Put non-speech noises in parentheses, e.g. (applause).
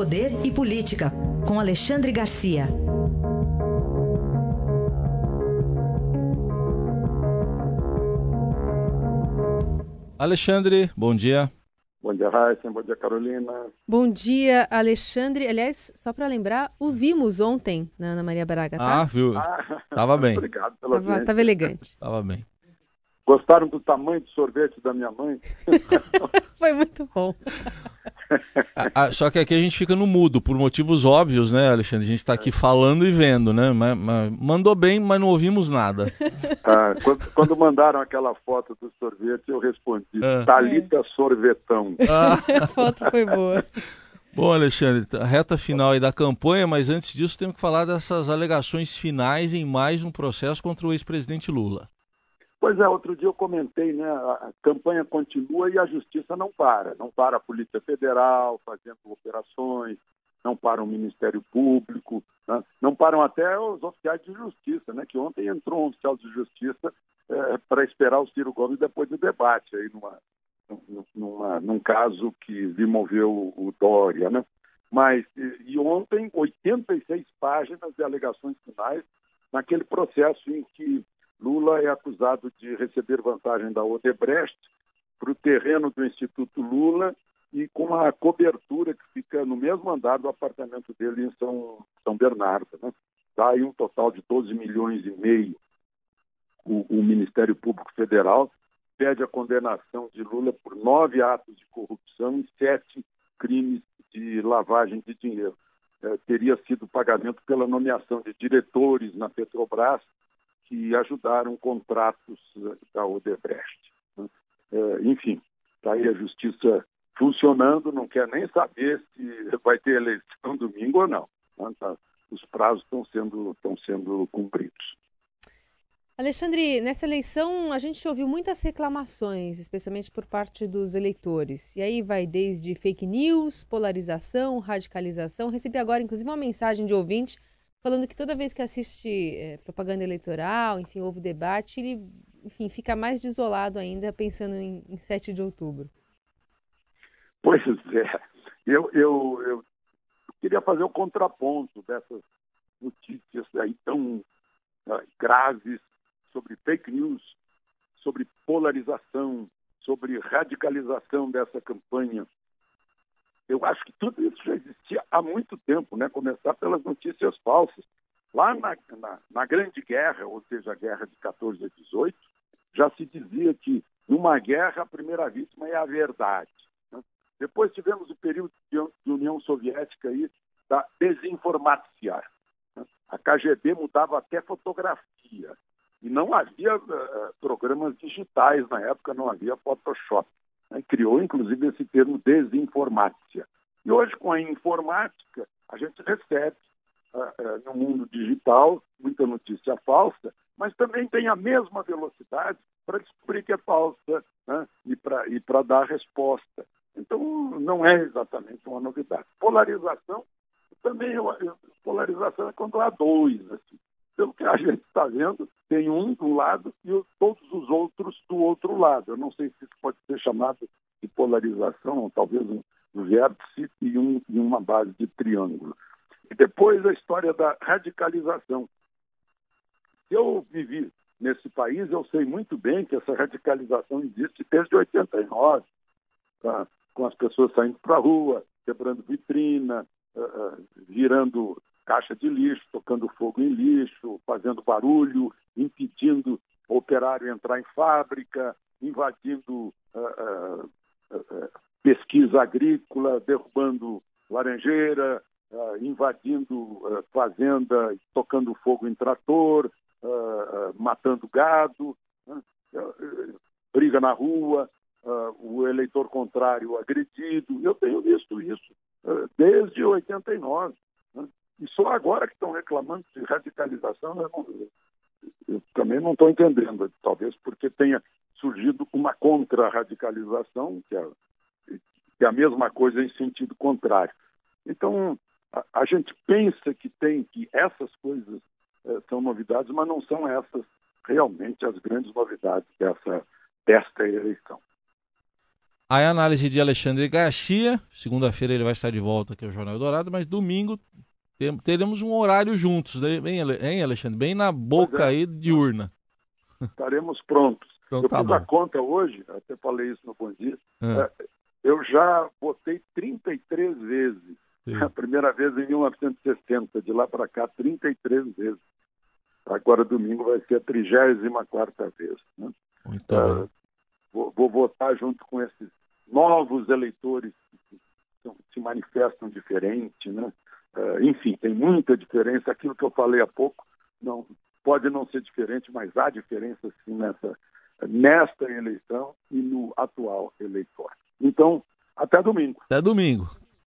Poder e Política, com Alexandre Garcia. Alexandre, bom dia. Bom dia, Raíssa. Bom dia, Carolina. Bom dia, Alexandre. Aliás, só para lembrar, o vimos ontem na Ana Maria Braga, tá? Ah, viu? Ah, Tava bem. Obrigado pela Tava, tava elegante. Tava bem. Gostaram do tamanho do sorvete da minha mãe? (laughs) Foi muito bom. (laughs) (laughs) Ah, só que aqui a gente fica no mudo, por motivos óbvios, né, Alexandre? A gente está aqui falando e vendo, né? Mas, mas mandou bem, mas não ouvimos nada. (laughs) Ah, quando, quando mandaram aquela foto do sorvete, eu respondi: Ah. Talita Sorvetão. (laughs) Ah, A foto foi boa. bom, Alexandre, a reta final aí da campanha, mas antes disso temos que falar dessas alegações finais em mais um processo contra o ex-presidente Lula. Pois é, outro dia eu comentei, né? A campanha continua e a justiça não para. Não para a Polícia Federal fazendo operações, não para o Ministério Público, né? não param até os oficiais de justiça, né? Que ontem entrou um oficial de justiça para esperar o Ciro Gomes depois do debate aí numa, num- numa, num caso que lhe moveu o Dória, né? Mas, e ontem, 86 páginas de alegações finais naquele processo em que Lula é acusado de receber vantagem da Odebrecht para o terreno do Instituto Lula e com a cobertura que fica no mesmo andar do apartamento dele em São, São Bernardo. Né? Dá aí um total de 12 milhões e meio. O, o Ministério Público Federal pede a condenação de Lula por nove atos de corrupção e sete crimes de lavagem de dinheiro. Eh, teria sido pagamento pela nomeação de diretores na Petrobras que ajudaram contratos da Odebrecht. né? Eh, enfim, está aí a justiça funcionando, não quer nem saber se vai ter eleição domingo ou não. né? Tá- Os prazos estão sendo, estão sendo cumpridos. Alexandre, nessa eleição a gente ouviu muitas reclamações, especialmente por parte dos eleitores. E aí vai desde fake news, polarização, radicalização. Recebi agora, inclusive, uma mensagem de ouvinte falando que toda vez que assiste eh, propaganda eleitoral, enfim, houve debate, ele, enfim, fica mais desolado ainda pensando em, em 7 de outubro. Pois é, eu, eu, eu queria fazer o contraponto dessas notícias aí tão ah, graves sobre fake news, sobre polarização, sobre radicalização dessa campanha. Eu acho que tudo isso já existia há muito tempo, né? Começar pelas notícias falsas. Lá na, na, na Grande Guerra, ou seja, a Guerra de 14 a 18, já se dizia que numa guerra a primeira vítima é a verdade. né? Depois tivemos o período de de União Soviética aí da desinformácia. né? A KGB mudava até fotografia. E não havia eh, programas digitais na época, não havia Photoshop. Né? Criou, inclusive, esse termo desinformácia. E hoje, com a informática, a gente recebe ah, ah, no mundo digital muita notícia falsa, mas também tem a mesma velocidade para descobrir que é falsa né? e para dar resposta. Então, não é exatamente uma novidade. Polarização também polarização é quando há dois. Assim. A gente está vendo, tem um do lado e os- todos os outros do outro lado. Eu não sei se isso pode ser chamado de polarização, ou talvez um, vértice e, um, e uma base de triângulo. E depois a história da radicalização. Eu vivi nesse país, eu sei muito bem que essa radicalização existe desde 89, tá? com as pessoas saindo para a rua, quebrando vitrina, ah, ah, virando caixa de lixo, tocando fogo em lixo, fazendo barulho, impedindo o operário entrar em fábrica, invadindo ah, ah, ah, pesquisa agrícola, derrubando laranjeira, ah, invadindo ah, fazenda, tocando fogo em trator, ah, matando gado, né? Briga na rua, o eleitor contrário agredido. Eu tenho visto isso desde 89. E só agora que estão reclamando de radicalização, eu, não- eu também não estou entendendo. Talvez porque tenha surgido uma contra-radicalização, que é, que é a mesma coisa em sentido contrário. Então, a, a gente pensa que tem que essas coisas eh, são novidades, mas não são essas realmente as grandes novidades dessa, desta eleição. A análise de Alexandre Garcia, segunda-feira ele vai estar de volta aqui ao Jornal Dourado, mas domingo teremos um horário juntos, né? Bem, hein, Alexandre? Bem na boca é. aí de urna. Estaremos prontos. Então, eu tá fiz bom. a conta hoje, até falei isso no Bom Dia, é. eu já votei 33 vezes. Sim. A primeira vez em 1960, de lá para cá, 33 vezes. Agora, domingo, vai ser a 34 vez. Né? Muito bem. Vou, vou, votar junto com esses novos eleitores que se manifestam diferente, né? É, enfim, tem muita diferença. Aquilo que eu falei há pouco não pode não ser diferente, mas há diferença sim nessa nesta eleição e no atual eleitor. Então, até domingo. Até domingo.